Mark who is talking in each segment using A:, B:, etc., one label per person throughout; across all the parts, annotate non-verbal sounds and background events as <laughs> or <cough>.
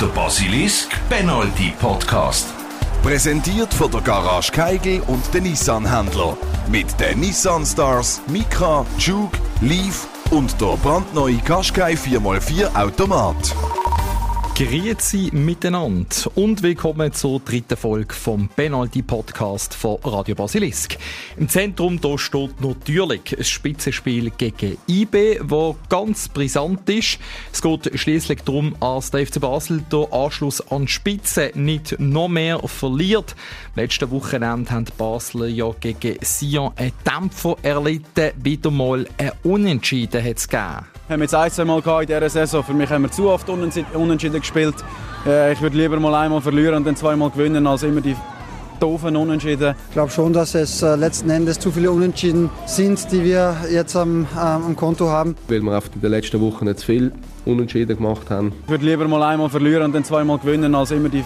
A: Der Basilisk Penalty Podcast.
B: Präsentiert von der Garage Keigel und den Nissan-Händler. Mit den Nissan Stars, Micra, Juke, Leaf und der brandneue Qashqai 4x4 Automat.
C: Grüezi miteinander und willkommen zur dritten Folge vom Penalty Podcast von Radio Basilisk. Im Zentrum da steht natürlich ein Spitzenspiel gegen IB, wo ganz brisant ist. Es geht schließlich darum, dass der FC Basel den Anschluss an die Spitze nicht noch mehr verliert. Letzte Wochenende haben die Basler ja gegen Sion einen Dämpfer erlitten. Wieder mal ein Unentschieden hat es gegeben
D: haben wir jetzt ein, zwei Mal in dieser Saison. Für mich haben wir zu oft unentschieden gespielt. Äh, ich würde lieber mal einmal verlieren und dann zweimal gewinnen, als immer die doofen Unentschieden.
E: Ich glaube schon, dass es äh, letzten Endes zu viele Unentschieden sind, die wir jetzt am, ähm, am Konto haben.
F: Weil wir in den letzten Wochen nicht zu viel Unentschieden gemacht haben.
D: Ich würde lieber mal einmal verlieren und dann zweimal gewinnen, als immer die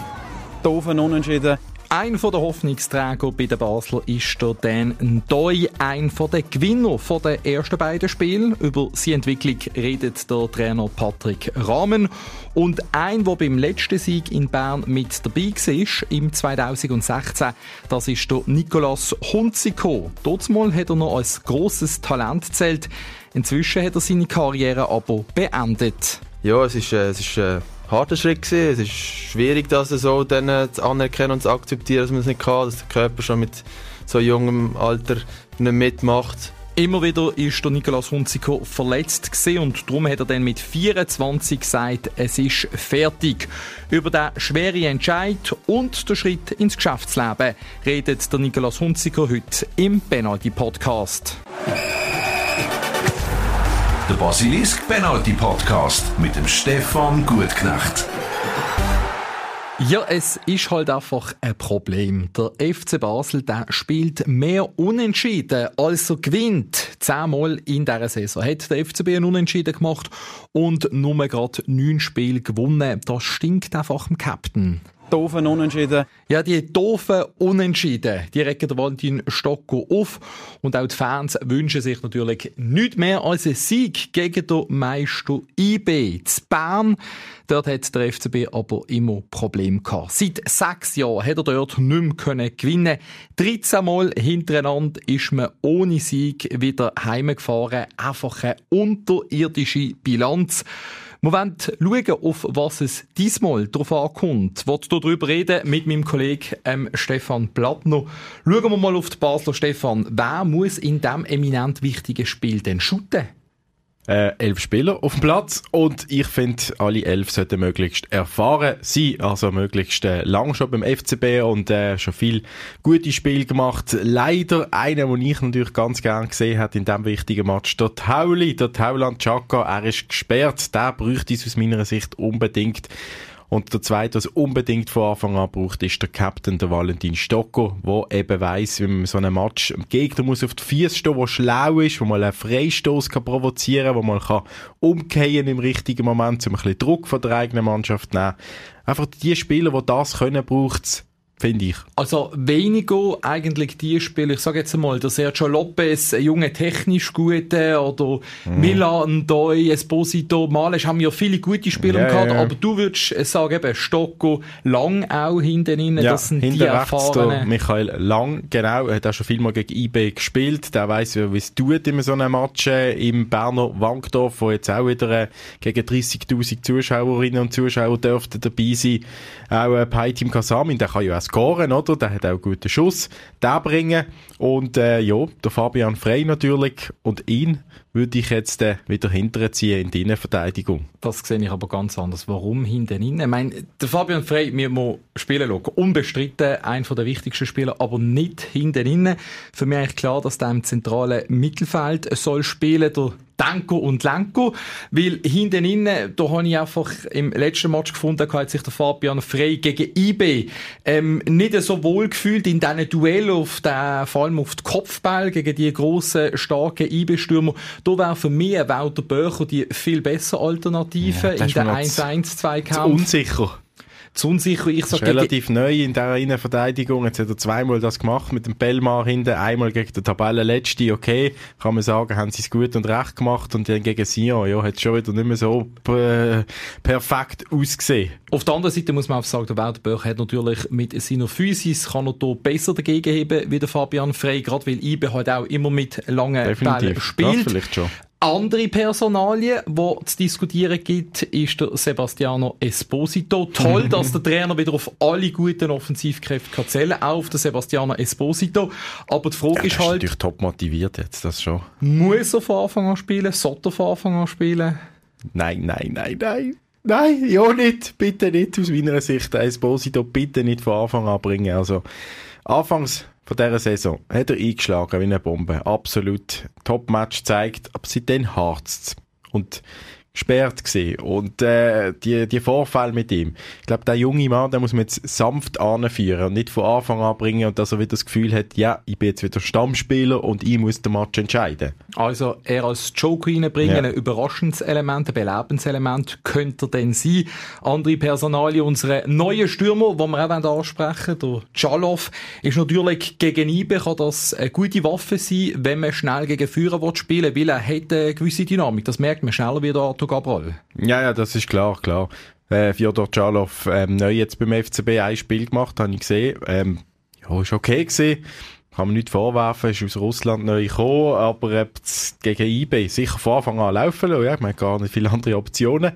D: doofen Unentschieden.
C: Ein der Hoffnungsträger bei den Basler ist der Dan Ndoi, ein der Gewinner der ersten beiden Spiele. Über seine Entwicklung redet der Trainer Patrick Rahmen. Und ein, der beim letzten Sieg in Bern mit dabei war, im 2016, das ist der Nicolas Hunziko. Dortmal hat er noch als grosses Talent zählt. Inzwischen hat er seine Karriere aber beendet.
G: Ja, es ist, äh, es ist äh harter Schritt gewesen. Es ist schwierig, das so dann äh, zu anerkennen und zu akzeptieren, dass man es nicht kann, dass der Körper schon mit so jungem Alter nicht mitmacht.
C: Immer wieder ist der Nikolaus Hunziker verletzt und darum hat er dann mit 24 gesagt, es ist fertig. Über den schweren Entscheid und den Schritt ins Geschäftsleben redet der Nikolaus Hunziker heute im Penalty Podcast.
A: Der Basilisk Penalty Podcast mit dem Stefan Gutknecht.
C: Ja, es ist halt einfach ein Problem. Der FC Basel der spielt mehr Unentschieden, als er gewinnt. Zehnmal in dieser Saison hat der FCB einen Unentschieden gemacht und nur gerade neun Spiele gewonnen. Das stinkt einfach dem Captain
D: doofen Unentschieden.
C: Ja, die doofen Unentschieden, die regen der Valentin Stocko auf. Und auch die Fans wünschen sich natürlich nichts mehr als einen Sieg gegen den Meister IB. zu Bern, dort hat der FCB aber immer Probleme gehabt. Seit sechs Jahren hat er dort nicht mehr gewinnen 13 Mal hintereinander ist man ohne Sieg wieder heimgefahren. Einfach eine unterirdische Bilanz. Wir wollen schauen, auf was es diesmal drauf ankommt. Ich wollte darüber reden mit meinem Kollegen ähm, Stefan Plattner. Schauen wir mal auf die Basler. Stefan, wer muss in diesem eminent wichtigen Spiel denn shooten?
H: Äh, elf Spieler auf dem Platz und ich finde, alle elf sollten möglichst erfahren sein, also möglichst äh, lang schon beim FCB und äh, schon viel gute Spiele gemacht. Leider einer, den ich natürlich ganz gern gesehen habe in diesem wichtigen Match, der Tauli, der Tauland Chaka, er ist gesperrt, der bräuchte es aus meiner Sicht unbedingt. Und der zweite, was unbedingt von Anfang an braucht, ist der Captain, der Valentin Stocko, der eben weiss, wie man so einen Match im Gegner muss auf die Füße stehen, der schlau ist, wo man einen Freistoß kann provozieren kann, wo man kann umkehren im richtigen Moment, um ein bisschen Druck von der eigenen Mannschaft zu nehmen. Einfach die Spieler, die das können, braucht es finde ich.
C: Also weniger eigentlich die Spieler, ich sage jetzt mal, der Sergio Lopez, ein junger technisch guter, oder mm. Milan, Doi, Esposito, Males, haben ja viele gute Spieler ja, gehabt, ja. aber du würdest sagen, eben Stocco, Lang auch hinten rein,
H: ja,
C: das sind
H: hinten
C: die erfahrenen.
H: Michael Lang, genau, er hat auch schon viel mal gegen IB gespielt, der weiss, wie es tut in so einem Match äh, im Berner Wankdorf, wo jetzt auch wieder äh, gegen 30'000 Zuschauerinnen und Zuschauer dürften dabei sein. Auch äh, Paitim Kasamin, der kann ja auch scoren, oder? Der hat auch einen guten Schuss, der bringen. Und äh, ja, der Fabian Frey natürlich und ihn würde ich jetzt äh, wieder hinterziehen in die Innenverteidigung.
C: Das sehe ich aber ganz anders. Warum hinten innen? Ich meine, der Fabian Frey, wir müssen spielen schauen. Unbestritten, einer der wichtigsten Spieler, aber nicht hinten innen. Für mich ist klar, dass der im zentralen Mittelfeld soll spielen. Der Danko und Lenko, weil hinten innen, da habe ich einfach im letzten Match gefunden, hat sich der Fabian Frey gegen IB ähm, nicht so wohl gefühlt in diesen Duell auf den, vor allem auf den Kopfball gegen die grossen, starken IB-Stürmer. Da wäre für mich Walter Böcher die viel bessere Alternative ja, in den 1-1-2-Kampf.
H: Unsicher.
C: Zu unsicher. Ich
H: sage, relativ neu in dieser Innenverteidigung. Jetzt hat er zweimal das gemacht mit dem Bellmar hinten. Einmal gegen den Tabellenletzten. Okay, kann man sagen, haben sie es gut und recht gemacht. Und dann gegen Sion, ja, hat es schon wieder nicht mehr so äh, perfekt ausgesehen.
C: Auf der anderen Seite muss man auch sagen, der Walter Böch hat natürlich mit seiner Physis kann er hier besser dagegen heben wie der Fabian Frey, gerade weil Ibe halt auch immer mit langen Definitiv. Bällen spielt. Das vielleicht schon. Andere Personalien, die zu diskutieren gibt, ist der Sebastiano Esposito. Toll, dass der Trainer wieder auf alle guten Offensivkräfte kann zählen auch auf den Sebastiano Esposito. Aber die Frage
H: ja,
C: ist halt...
H: ist natürlich top motiviert jetzt, das schon.
C: Muss er von Anfang an spielen? Sollte er von Anfang an spielen?
H: Nein, nein, nein, nein. Nein, ja nicht. Bitte nicht aus meiner Sicht. Esposito bitte nicht von Anfang an bringen. Also, anfangs von dieser Saison. Hat er eingeschlagen wie eine Bombe. Absolut. Top-Match zeigt, aber seitdem harzt Und gesperrt gesehen und äh, die die Vorfälle mit ihm. Ich glaube, der junge Mann, der muss man jetzt sanft anführen und nicht von Anfang an bringen und dass er wieder das Gefühl hat, ja, ich bin jetzt wieder Stammspieler und ich muss den Match entscheiden.
C: Also er als Joker reinbringen, ja. ein überraschendes Element, ein Belebenselement könnte er denn sein. Andere Personalie, unsere neue Stürmer, die wir auch ansprechen der Jalov, ist natürlich gegen Ibe kann das eine gute Waffe sein, wenn man schnell gegen Führer spielen will, weil er hat eine gewisse Dynamik. Das merkt man schneller wieder Arthur Gabral.
H: Ja, ja, das ist klar, klar. Äh, Fjodor Chalov ähm, neu jetzt beim FCB ein Spiel gemacht, habe ich gesehen. Ähm, ja, ist okay gewesen. Kann man nicht vorwerfen, ist aus Russland neu gekommen, aber äh, gegen eBay sicher von Anfang an laufen lassen. Ja, ich meine, gar nicht viele andere Optionen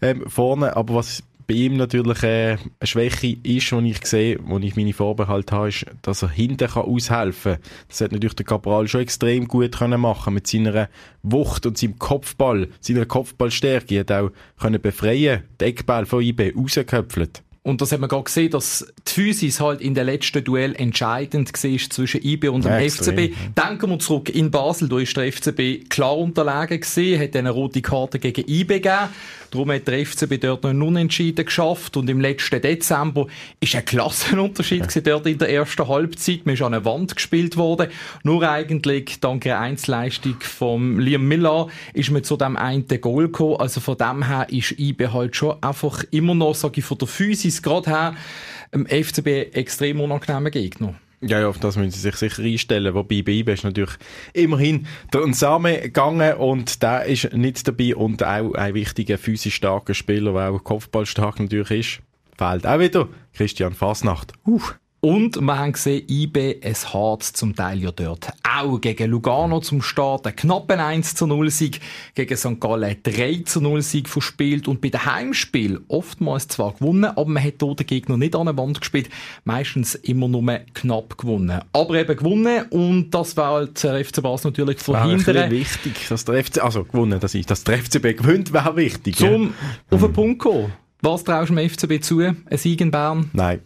H: ähm, vorne. Aber was bei ihm natürlich äh, eine Schwäche ist, die ich sehe, wo ich meine Vorbehalte habe, ist, dass er hinten kann aushelfen kann. Das hat natürlich der Cabral schon extrem gut können machen mit seiner Wucht und seinem Kopfball, seiner Kopfballstärke. Er hat auch können befreien, den Eckball von IB rausgeköpfelt.
C: Und das hat man gerade gesehen, dass die Physis halt in der letzten Duell entscheidend war zwischen IB und dem ja, FCB. Ja. Denken wir zurück in Basel, da ist der FCB klar unterlegen gesehen, hat eine rote Karte gegen IB gegeben. Darum hat der FCB dort noch einen Unentschieden geschafft und im letzten Dezember ist ein Klassenunterschied ja. dort in der ersten Halbzeit. Man ist an eine Wand gespielt worden. Nur eigentlich dank der Einzelleistung von Liam Miller ist man zu dem einen Goal gekommen. Also von dem her ist IB halt schon einfach immer noch, sage ich, von der Physis gerade her, im FCB extrem unangenehmer Gegner.
H: Ja, ja, auf das müssen sie sich sicher einstellen. Wobei bei IBE ist natürlich immerhin der Nsame gegangen und der ist nicht dabei und auch ein wichtiger physisch starker Spieler, der auch kopfballstark natürlich ist. Fehlt auch wieder Christian Fasnacht. Uh.
C: Und wir haben gesehen, IB, es hat zum Teil ja dort auch gegen Lugano zum Start einen knappen 1 zu 0 Sieg, gegen St. Gallen 3 zu 0 Sieg verspielt und bei den Heimspiel oftmals zwar gewonnen, aber man hat dort den Gegner nicht an der Wand gespielt, meistens immer nur knapp gewonnen. Aber eben gewonnen und das war halt der FC Basel natürlich verhindern.
H: Das wichtig, dass der FC, also gewonnen, dass, ich, dass der FCB gewinnt, wäre wichtig.
C: Zum ja. auf den Punkt kommen. Was traust du dem FCB zu? Ein Sieg in Bern?
H: Nein,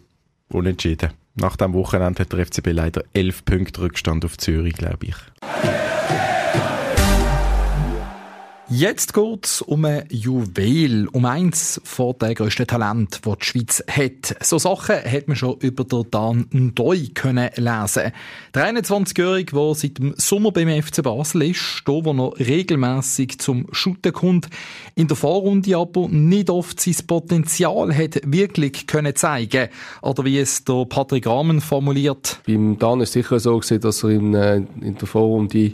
H: unentschieden. Nach dem Wochenende hat der FCB leider elf Punkte Rückstand auf Zürich, glaube ich.
C: Jetzt geht's um ein Juwel, um eins von den grössten Talenten, die die Schweiz hat. So Sachen hat man schon über den Dan Ndoi können lesen. Der 21-Jährige, der seit dem Sommer beim FC Basel ist, da wo er regelmäßig zum Shooten kommt, in der Vorrunde aber nicht oft sein Potenzial hat wirklich können zeigen. Oder wie es der Patrick Rahmen formuliert.
F: Beim Dan ist sicher so gewesen, dass er in, äh, in der Vorrunde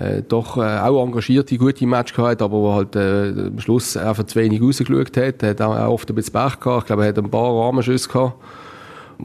F: äh, doch äh, auch engagierte, gute Match gehabt, aber wo halt äh, am Schluss einfach zu wenig rausgeschaut hat. Er hat auch oft ein bisschen Pech gehabt. Ich glaube, er hat ein paar Rahmenschüsse gehabt.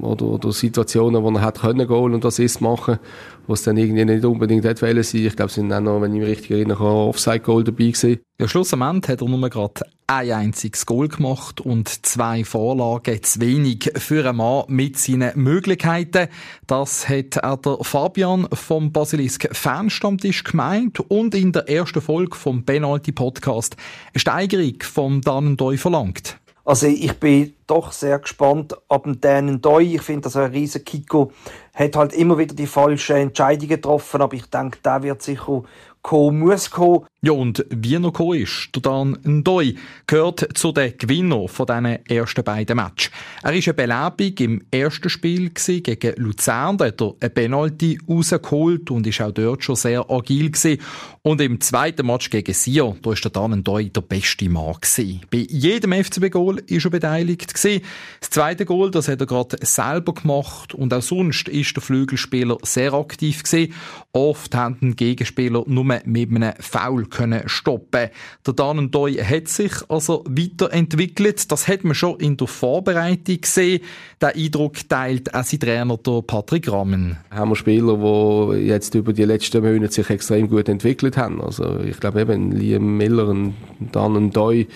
F: Oder, oder Situationen, wo er hat können Goal und das ist machen, wo es dann irgendwie nicht unbedingt hätte wollen sein. Ich glaube, es sind auch noch, wenn ich mich richtig erinnere, Offside-Goal dabei gewesen.
C: Ja, schlussendlich hat er nur gerade ein einziges Goal gemacht und zwei Vorlagen zu wenig für einen Mann mit seinen Möglichkeiten. Das hat auch der Fabian vom Basilisk Fanstammtisch gemeint und in der ersten Folge vom Penalty Podcast eine Steigerung vom Dannendoi verlangt.
I: Also ich bin doch sehr gespannt ab dem Dan Doi. Ich finde, dass ein riesen Kiko hat halt immer wieder die falschen Entscheidungen getroffen, aber ich denke, der wird sicher kommen muss kommen.
C: Ja, und wie noch gekommen ist, der Dan Ndoi gehört zu den Gewinnern von diesen ersten beiden Matches. Er war eine Belebung im ersten Spiel gegen Luzern, da hat er eine Penalty rausgeholt und ist auch dort schon sehr agil gewesen. Und im zweiten Match gegen Sion, da war der Dan Ndoi der beste Mann gewesen. Bei jedem FCB-Goal ist er beteiligt gewesen. Das zweite Goal, das hat er gerade selber gemacht und auch sonst ist der Flügelspieler sehr aktiv gewesen. Oft haben den Gegenspieler nur mit einem Foul können stoppen. Der Dan Doi hat sich also weiterentwickelt. Das hat man schon in der Vorbereitung gesehen. Der Eindruck teilt auch sein Trainer, der Patrick Rammen.
F: Haben Spieler, die jetzt über die letzten Monate sich extrem gut entwickelt haben. Also ich glaube eben Liam Miller, ein Dan Doi,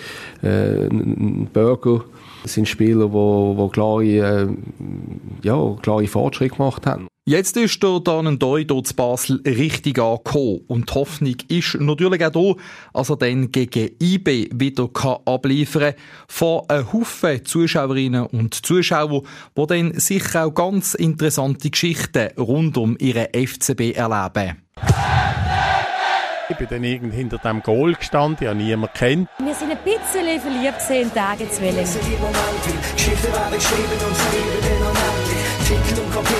F: äh, Burger, das sind Spieler, die, die klare, äh, ja, klare Fortschritte gemacht haben.
C: Jetzt ist der Doi dort zu Basel richtig angekommen. Und die Hoffnung ist natürlich auch da, dass er dann gegen IB wieder kann abliefern kann. Von einem Haufen Zuschauerinnen und Zuschauern, die dann sicher auch ganz interessante Geschichten rund um ihren FCB erleben.
J: Ich bin dann irgend hinter dem Goal gestanden, ich habe niemanden kennt.
K: Wir sind ein bisschen verliebt in Tagezwillen. Geschichten werden geschrieben und verlieben den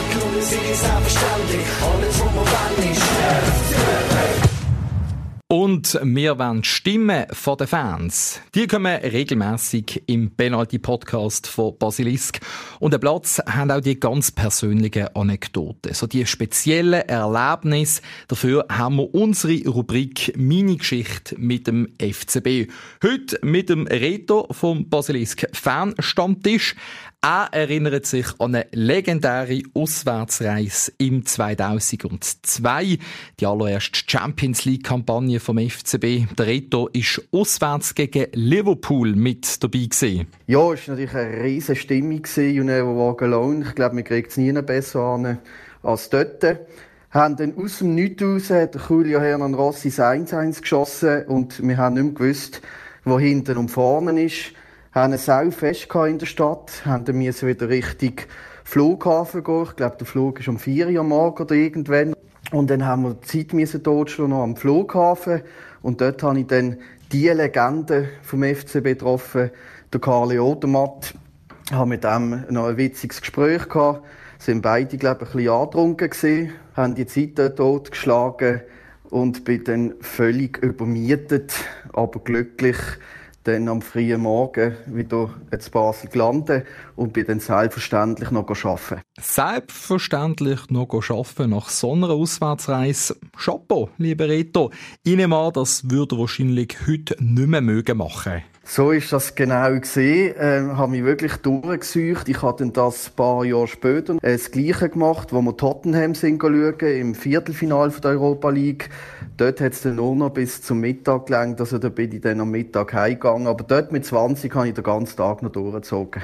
K: und
C: wir wollen Stimmen von den Fans. Die kommen regelmäßig im Penalty-Podcast von Basilisk. Und den Platz haben auch die ganz persönlichen Anekdoten. So die speziellen Erlebnisse. Dafür haben wir unsere Rubrik Mini-Geschichte mit dem FCB. Heute mit dem Reto vom Basilisk Fanstammtisch. Er erinnert sich an eine legendäre Auswärtsreise im 2002, die allererste Champions League Kampagne vom FCB. Der Reto ist auswärts gegen Liverpool mit dabei gewesen.
L: Ja, es war natürlich eine riesige Stimmung You never walk alone. Ich glaube, man kriegt es nie besser an als dort. Haben dann aus dem Nichts raus hat Julio Hernan Rossi 1-1 geschossen und wir haben nicht mehr gewusst, wo hinten und vorne ist haben es auch fest in der Stadt, haben müssen wieder Richtung Flughafen gehen. Ich glaube, der Flug ist um 4 Uhr morgens oder irgendwann. Und dann haben wir die Zeit müssen totschlagen noch am Flughafen. Und dort habe ich dann die Legende vom FCB getroffen, der Karli Odermatt. Ich habe mit ihm noch ein witziges Gespräch gehabt. Sind beide, glaube ich, ein bisschen angetrunken gewesen, haben die Zeit dort totgeschlagen und bin dann völlig übermietet, aber glücklich, dann am frühen Morgen wieder in Basel gelandet und bin dann selbstverständlich noch arbeiten.
C: Selbstverständlich noch arbeiten nach so einer Auswärtsreise. Chapeau, lieber Reto. Ich nehme an, das würde wahrscheinlich heute nicht mehr machen.
L: So ist das genau gesehen. Ähm, habe mich wirklich durchgesucht. Ich habe dann das ein paar Jahre später äh, das Gleiche gemacht, wo wir Tottenham sind schauen, im Viertelfinale der Europa League. Dort hat es dann nur noch bis zum Mittag gelangt, also da bin ich dann am Mittag heimgegangen. Aber dort mit 20 habe ich den ganzen Tag noch durchgezogen.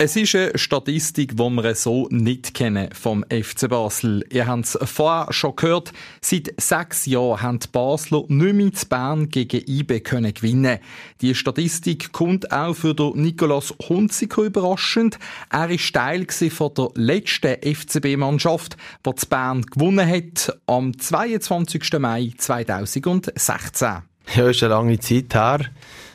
C: Es ist eine Statistik, die wir so nicht kennen vom FC Basel. Ihr habt es vorher schon gehört. Seit sechs Jahren haben die Basler nicht mehr zu Bern gegen IB können gewinnen. Die Statistik kommt auch für Nikolaus Hunziker überraschend. Er war Teil von der letzten FCB-Mannschaft, die zu Bern gewonnen hat, am 22. Mai 2016.
G: Ja, ist eine lange Zeit her.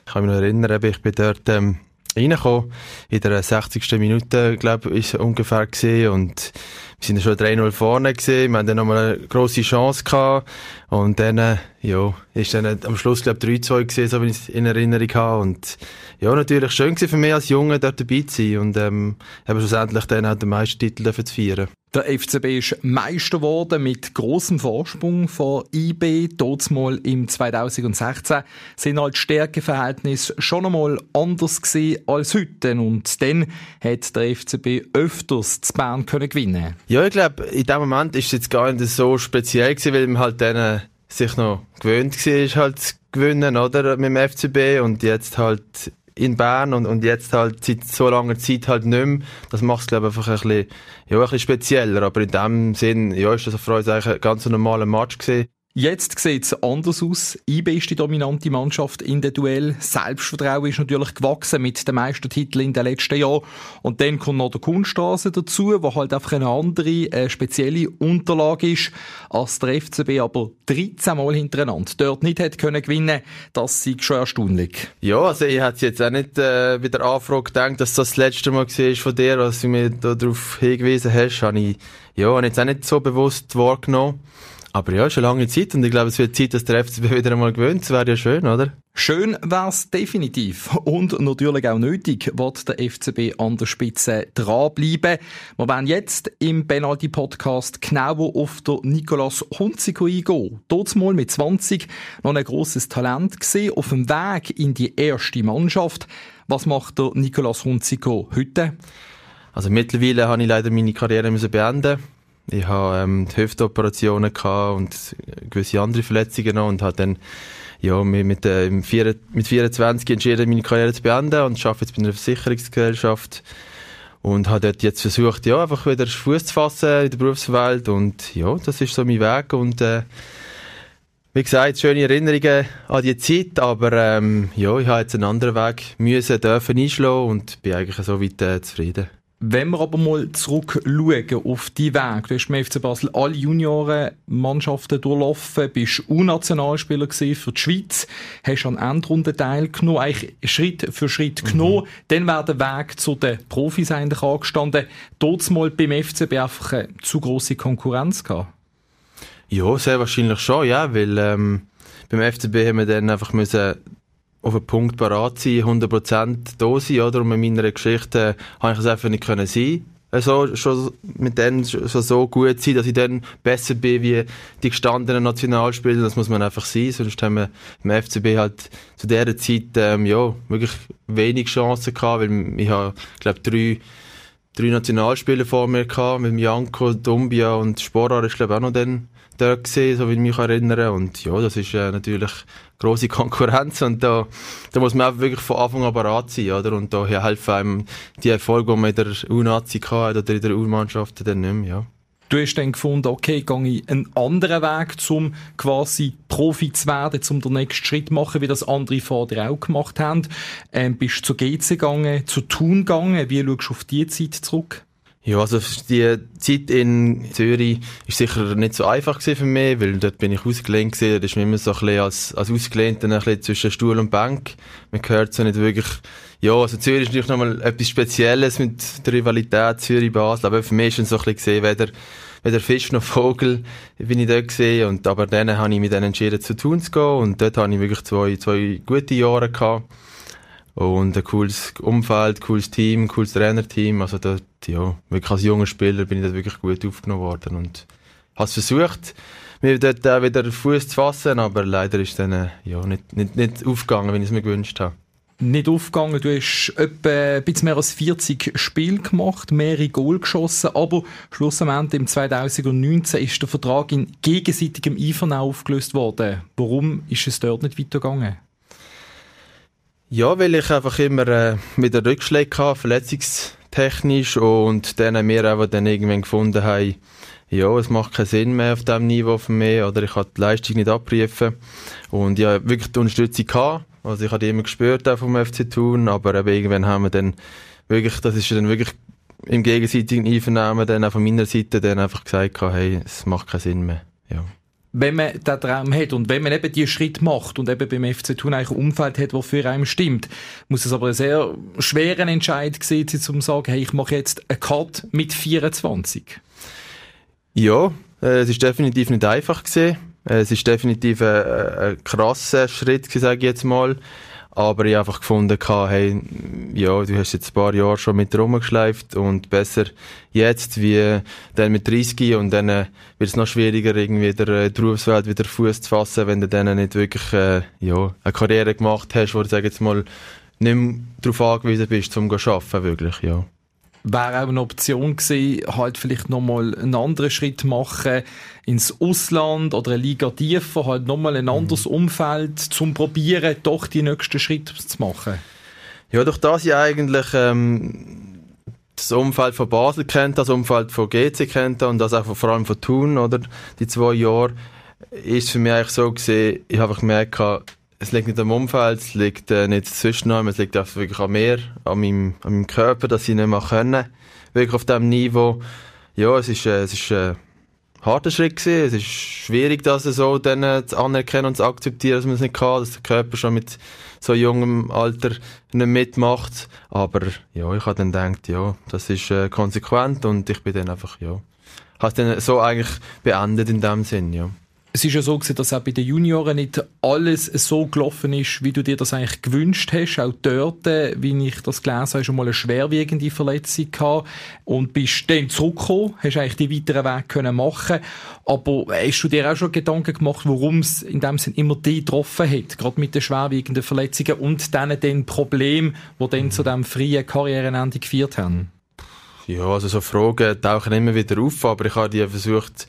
G: Ich kann mich noch erinnern, ich bin dort ähm, reingekommen. In der 60. Minute, glaube ich, ungefähr gesehen und wir sind schon 3-0 vorne gesehen. Wir haben dann nochmal eine grosse Chance gehabt. Und dann, äh, ja, ist dann am Schluss, glaube ich, 3-2 gesehen, so wie ich es in Erinnerung habe. Und, ja, natürlich schön gewesen für mich als Junge dort dabei zu sein und, ähm, eben schlussendlich dann auch den Meistertitel zu feiern.
C: Der FCB ist Meister geworden mit großem Vorsprung von IB. Mal im 2016 sind halt Stärkeverhältnisse schon einmal anders gewesen als heute. Und dann hat der FCB öfters zu Bern können gewinnen.
G: Ja, ich glaube, in dem Moment ist es jetzt gar nicht so speziell gewesen, weil man halt dann sich noch gewöhnt war, halt zu gewinnen, oder? Mit dem FCB und jetzt halt in Bern und, und jetzt halt seit so langer Zeit halt nicht mehr. Das macht es, glaube ich, einfach ein bisschen, ja, ein bisschen spezieller. Aber in dem Sinn, ja, ist das für uns eigentlich ein ganz normaler Match gewesen.
C: Jetzt sieht es anders aus. IB ist die dominante Mannschaft in der Duell. Selbstvertrauen ist natürlich gewachsen mit den meisten Titeln in den letzten Jahren. Und dann kommt noch der Kunststraße dazu, wo halt einfach eine andere, äh, spezielle Unterlage ist, als der FCB aber 13 Mal hintereinander dort nicht hätte können gewinnen. Das ist schon erstaunlich.
G: Ja, also ich hätte jetzt auch nicht äh, bei der Anfrage gedacht, dass das das letzte Mal war von dir, was du mir da darauf hingewiesen hast. Habe ich, ja, habe ich jetzt auch nicht so bewusst wahrgenommen. Aber ja, schon lange Zeit und ich glaube, es wird Zeit, dass der FCB wieder einmal gewöhnt. Das wäre ja schön, oder?
C: Schön wär's definitiv. Und natürlich auch nötig, wird der FCB an der Spitze dranbleiben. Wir werden jetzt im Penalty-Podcast genauer auf den Nicolas Hunziker eingehen. Dort mal mit 20 noch ein grosses Talent gesehen, auf dem Weg in die erste Mannschaft. Was macht der Nicolas Hunziker heute?
G: Also mittlerweile habe ich leider meine Karriere müssen beenden ich habe ähm, Hüftoperationen und gewisse andere Verletzungen noch und habe dann ja, mit, mit, äh, mit 24 entschieden, meine Karriere zu beenden und arbeite jetzt bei einer Versicherungsgesellschaft und habe dort jetzt versucht, ja, einfach wieder Fuß zu fassen in der Berufswelt und ja, das ist so mein Weg und äh, wie gesagt, schöne Erinnerungen an die Zeit, aber ähm, ja, ich habe jetzt einen anderen Weg müssen, dürfen einschlagen und bin eigentlich so weit äh, zufrieden.
C: Wenn wir aber mal zurückschauen auf die Weg, du hast beim FC Basel alle Juniorenmannschaften durchlaufen, bist U-Nationalspieler für die Schweiz, hast an Endrunden teilgenommen, eigentlich Schritt für Schritt mhm. genommen, dann wäre der Weg zu den Profis eigentlich angestanden. Dort mal beim FCB einfach eine zu grosse Konkurrenz gehabt?
G: Ja, sehr wahrscheinlich schon, ja, weil ähm, beim FCB haben wir dann einfach müssen auf einen Punkt parat sein, 100% da sein, oder? Und mit meiner Geschichte habe ich es einfach nicht können sein. Also, schon mit denen schon so gut sein, dass ich dann besser bin wie die gestandenen Nationalspieler. Das muss man einfach sein. Sonst haben wir im FCB halt zu dieser Zeit, ähm, ja, wirklich wenig Chancen gehabt, weil ich habe, glaube drei, drei Nationalspieler vor mir gehabt, mit Janko, Dumbia und Sporar ist, glaube auch noch dann dort gesehen, so wie ich mich erinnere. Und ja, das ist äh, natürlich große <laughs> Konkurrenz und da, da muss man auch wirklich von Anfang an bereit sein, oder? Und da helfen einem die Erfolge, die man in der U-Nazi hatte oder in der U-Mannschaft dann nicht mehr, ja.
C: Du hast dann gefunden, okay, gehe ich einen anderen Weg, um quasi Profi zu werden, um den nächsten Schritt zu machen, wie das andere dir auch gemacht haben. Ähm, bist du zu GC gegangen, zu Thun gegangen. Wie schaust du auf diese Zeit zurück?
G: Ja, also die Zeit in Zürich ist sicher nicht so einfach für mich, weil dort bin ich ausgelehnt gewesen. Das ist mir immer so ein bisschen als, als Ausgelehnter ein bisschen zwischen Stuhl und Bank. Man gehört so nicht wirklich, ja, also Zürich ist natürlich nochmal etwas Spezielles mit der Rivalität Zürich-Basel, aber für mich ist es so ein bisschen weder, weder Fisch noch Vogel bin ich dort gesehen und aber dann habe ich mich dann entschieden zu tun zu gehen und dort habe ich wirklich zwei, zwei gute Jahre gehabt. Und ein cooles Umfeld, cooles Team, cooles Trainerteam. Also dort, ja, wirklich als junger Spieler bin ich dort wirklich gut aufgenommen worden und habe versucht, mir dort auch wieder Fuß zu fassen, aber leider ist dann, äh, ja, nicht, nicht, nicht aufgegangen, wie ich es mir gewünscht habe.
C: Nicht aufgegangen, du hast etwa ein bisschen mehr als 40 Spiele gemacht, mehrere Goal geschossen, aber schlussendlich im 2019 ist der Vertrag in gegenseitigem Einvernehmen aufgelöst worden. Warum ist es dort nicht weitergegangen?
G: Ja, weil ich einfach immer äh, wieder Rückschläge hatte, verletzungstechnisch und dann wir einfach dann irgendwann gefunden haben, ja, es macht keinen Sinn mehr auf diesem Niveau für mich oder ich konnte die Leistung nicht abprüfen und ja, wirklich die Unterstützung gehabt. Also ich habe die immer gespürt auch vom FC Thun, aber eben irgendwann haben wir dann wirklich, das ist dann wirklich im gegenseitigen Einvernehmen dann auch von meiner Seite dann einfach gesagt, hey, es macht keinen Sinn mehr. Ja
C: wenn man den Traum hat und wenn man eben die Schritt macht und eben beim FC Thun eigentlich ein Umfeld hat, das für einen stimmt, muss es aber ein sehr schweren Entscheid gewesen sein, um zu sagen, hey, ich mache jetzt einen Cut mit 24.
G: Ja, äh, es ist definitiv nicht einfach gewesen. Äh, es ist definitiv ein, ein krasser Schritt, sage ich jetzt mal. Aber ich einfach gefunden, hey, ja, du hast jetzt ein paar Jahre schon mit rumgeschleift und besser jetzt wie dann mit 30 und dann äh, wird es noch schwieriger, irgendwie der äh, Berufswelt wieder Fuß zu fassen, wenn du dann nicht wirklich äh, ja, eine Karriere gemacht hast, wo du, sag jetzt mal, nicht mehr darauf angewiesen bist, um zu arbeiten, wirklich, ja
C: wäre auch eine Option gewesen, halt vielleicht nochmal einen anderen Schritt machen ins Ausland oder eine Liga tiefer, halt nochmal ein anderes mhm. Umfeld zum Probieren, doch die nächsten Schritte zu machen?
G: Ja, durch das ich eigentlich ähm, das Umfeld von Basel kennt, das Umfeld von GC kennt und das auch vor allem von Thun, oder, die zwei Jahre, ist für mich eigentlich so gesehen, ich habe einfach gemerkt, es liegt nicht am Umfeld, es liegt äh, nicht zwischen einem, es liegt einfach wirklich an mir, an meinem, an meinem Körper, dass ich nicht mehr können. Wirklich auf diesem Niveau. Ja, es ist, äh, es ist äh, ein harter Schritt gewesen. Es ist schwierig, das so dann äh, zu anerkennen und zu akzeptieren, dass man es nicht kann, dass der Körper schon mit so jungem Alter nicht mitmacht. Aber ja, ich habe dann gedacht, ja, das ist äh, konsequent und ich bin dann einfach, ja, habe es dann so eigentlich beendet in dem Sinn, ja.
C: Es ist ja so gewesen, dass auch bei den Junioren nicht alles so gelaufen ist, wie du dir das eigentlich gewünscht hast. Auch dort, äh, wie ich das gelesen habe, schon mal eine schwerwiegende Verletzung gehabt. Und bist dann zurückgekommen, hast eigentlich die weiteren Weg können machen. Aber hast du dir auch schon Gedanken gemacht, warum es in dem Sinn immer die getroffen hat? Gerade mit den schwerwiegenden Verletzungen und dann den Problemen, die dann zu diesem freien Karrierenende geführt haben?
G: Ja, also so Fragen tauchen immer wieder auf, aber ich habe die versucht,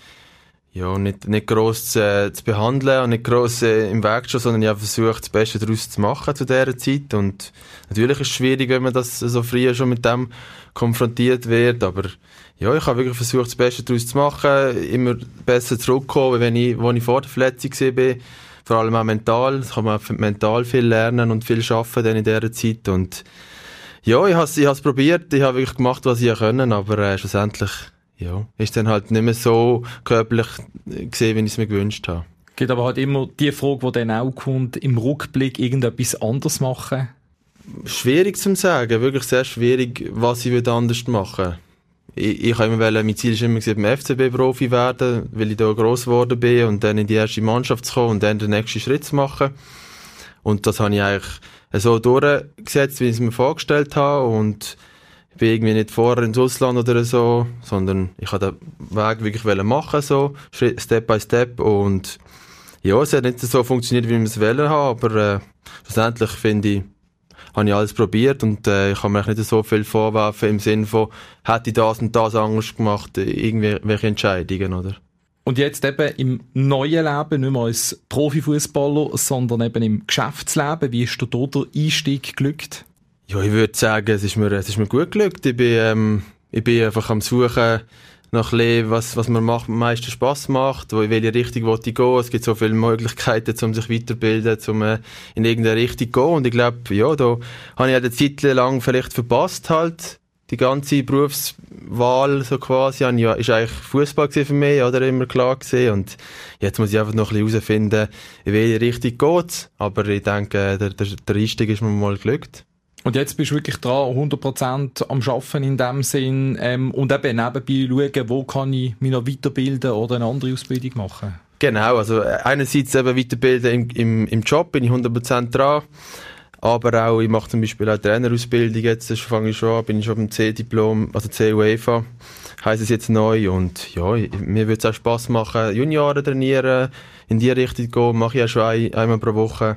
G: ja, nicht, nicht gross zu, äh, zu behandeln und nicht gross äh, im Weg zu sondern ich habe versucht, das Beste daraus zu machen zu dieser Zeit. Und natürlich ist es schwierig, wenn man das so früh schon mit dem konfrontiert wird, aber ja, ich habe wirklich versucht, das Beste daraus zu machen, immer besser zurückkommen, wenn ich, wo ich vor der Verletzung war, vor allem auch mental, das kann man mental viel lernen und viel arbeiten in dieser Zeit. Und ja, ich habe es ich probiert, ich habe wirklich gemacht, was ich können, aber äh, schlussendlich ja, ist dann halt nicht mehr so körperlich gesehen, wie ich es mir gewünscht habe.
C: Gibt aber halt immer die Frage, die dann auch kommt, im Rückblick irgendetwas anders machen?
G: Schwierig zu sagen, wirklich sehr schwierig, was ich anders machen ich, ich habe immer wollen, mein Ziel ist immer beim FCB Profi werden, weil ich da gross geworden bin und dann in die erste Mannschaft zu kommen und dann den nächsten Schritt zu machen. Und das habe ich eigentlich so durchgesetzt, wie ich es mir vorgestellt habe und ich bin irgendwie nicht vorher ins Ausland oder so, sondern ich habe den Weg wirklich machen so, Step by Step und ja, es hat nicht so funktioniert, wie wir es wollen haben, aber äh, schlussendlich finde ich, habe ich alles probiert und äh, ich kann mir nicht so viel vorwerfen im Sinne von, hätte ich das und das anders gemacht, irgendwelche Entscheidungen, oder?
C: Und jetzt eben im neuen Leben, nicht mehr als Profifußballer, sondern eben im Geschäftsleben. Wie ist dir da der Einstieg glückt?
G: Ja, ich würde sagen, es ist mir, es ist mir gut gelungen. Ich bin, ähm, ich bin einfach am Suchen nach dem, was, was mir macht, am meisten Spass macht, wo in welche Richtung will ich gehen. Es gibt so viele Möglichkeiten, um sich weiterbilden, um äh, in irgendeine Richtung zu gehen. Und ich glaube, ja, da habe ich eine Zeit lang vielleicht verpasst halt. Die ganze Berufswahl, so quasi, ja, ist eigentlich Fußball für mich, oder immer klar gesehen. Und jetzt muss ich einfach noch ein bisschen herausfinden, in welche Richtung geht Aber ich denke, der, der, der Einstieg ist mir mal gelückt.
C: Und jetzt bist du wirklich dran, 100% am Arbeiten in dem Sinn ähm, und eben nebenbei schauen, wo kann ich mich noch weiterbilden oder eine andere Ausbildung machen.
G: Genau, also äh, einerseits eben weiterbilden im, im, im Job, bin ich 100% dran, aber auch, ich mache zum Beispiel auch Trainerausbildung jetzt, das fange ich schon an, bin ich schon beim C-Diplom, also C-UEFA, heisst es jetzt neu und ja, mir würde es auch Spass machen, Junioren trainieren, in die Richtung gehen, mache ich auch schon ein, einmal pro Woche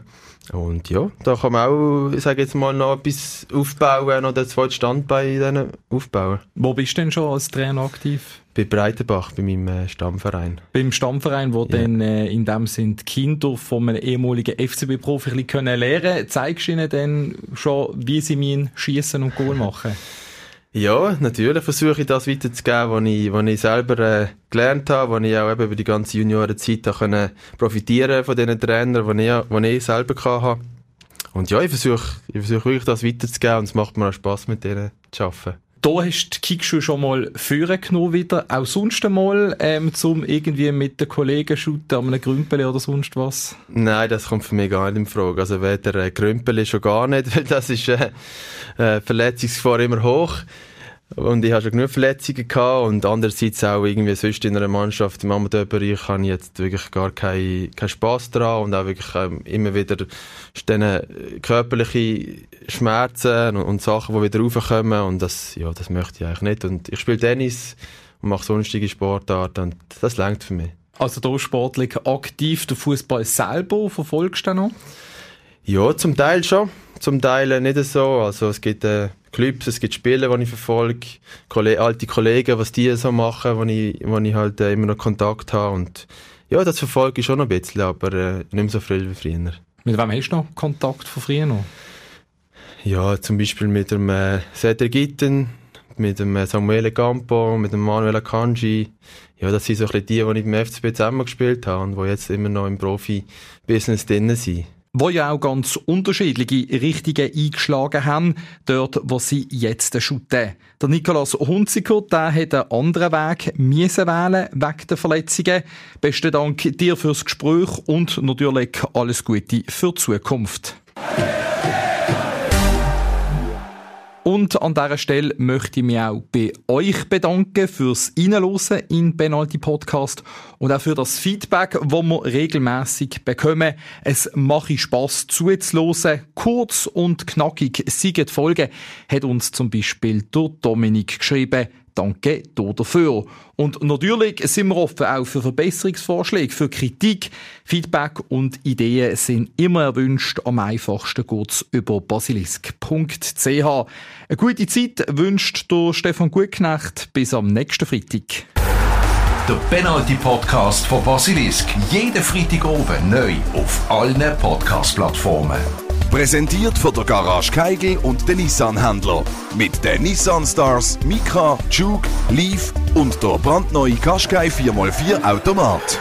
G: und ja, da kann man auch, ich sage jetzt mal, noch etwas aufbauen oder ein zweites Standbein aufbauen.
C: Wo bist du denn schon als Trainer aktiv?
G: Bei Breitenbach, bei meinem äh, Stammverein.
C: Beim Stammverein, wo ja. dann äh, in dem sind Kinder von einem ehemaligen FCB-Profi lernen können Zeigst du ihnen dann schon, wie sie mein Schießen und Goal machen?
G: Ja, natürlich versuche ich das weiterzugeben, was ich, was ich selber äh, gelernt habe, was ich auch eben über die ganze Juniorenzeit können profitieren von diesen Trainern, die ich, ich selber hatte. Und ja, ich versuche, ich versuche wirklich das weiterzugeben und es macht mir auch Spass, mit denen zu arbeiten.
C: Da hast du die Kickschuhe schon mal führen genommen wieder, auch sonst einmal, ähm, zum irgendwie mit den Kollegen shooten, an einem Grümpel oder sonst was?
G: Nein, das kommt für mich gar nicht in Frage. Also weder äh, Grümpel schon gar nicht, <laughs> weil das ist äh, äh, Verletzungsgefahr immer hoch. Und ich hatte schon genug Verletzungen gehabt und andererseits auch irgendwie sonst in einer Mannschaft im Amateurbereich habe ich jetzt wirklich gar keinen kein Spass daran und auch wirklich ähm, immer wieder stehen körperliche Schmerzen und, und, Sachen, die wieder raufkommen und das, ja, das möchte ich eigentlich nicht. Und ich spiele Tennis und mache sonstige Sportarten und das längt für mich.
C: Also da sportlich aktiv, der Fußball selber verfolgst du noch?
G: Ja, zum Teil schon, zum Teil nicht so. Also es gibt äh, Clubs, es gibt Spiele, die ich verfolge, Kolle alte Kollegen, was die so machen, wo ich, wo ich halt äh, immer noch Kontakt habe und ja, das verfolge ich schon noch ein bisschen, aber äh, nicht mehr so viel wie früher.
C: Mit wem hast du noch Kontakt von früher noch?
G: Ja, zum Beispiel mit dem äh, Cedric Gitten, mit dem Samuele Campo, mit dem Manuel Akanji. Ja, das sind so ein bisschen die, die ich beim FCB zusammengespielt habe und die jetzt immer noch im Profi-Business drin sind
C: wo ja auch ganz unterschiedliche Richtungen eingeschlagen haben, dort, wo sie jetzt shooten. Der Nikolaus Hunziker, der hat einen anderen Weg müssen wählen wegen der Verletzungen. Besten Dank dir fürs Gespräch und natürlich alles Gute für die Zukunft. Und an dieser Stelle möchte ich mich auch bei euch bedanken fürs Reinhören in Penalty Podcast und auch für das Feedback, das wir regelmäßig bekommen. Es mache Spass zuzuhören. Kurz und knackig Siege Folge hat uns zum Beispiel der Dominik geschrieben. Danke dafür. Und natürlich sind wir offen auch für Verbesserungsvorschläge, für Kritik, Feedback und Ideen sind immer erwünscht. Am einfachsten geht's über basilisk.ch. Eine gute Zeit wünscht der Stefan Gutknecht. Bis am nächsten Freitag.
A: Der Penalty Podcast von Basilisk. Jeden Freitag oben neu auf allen Podcast-Plattformen.
B: Präsentiert von der Garage Keigel und den Nissan-Händler. Mit den Nissan Stars, Micra, Juke, Leaf und der brandneue Qashqai 4x4 Automat.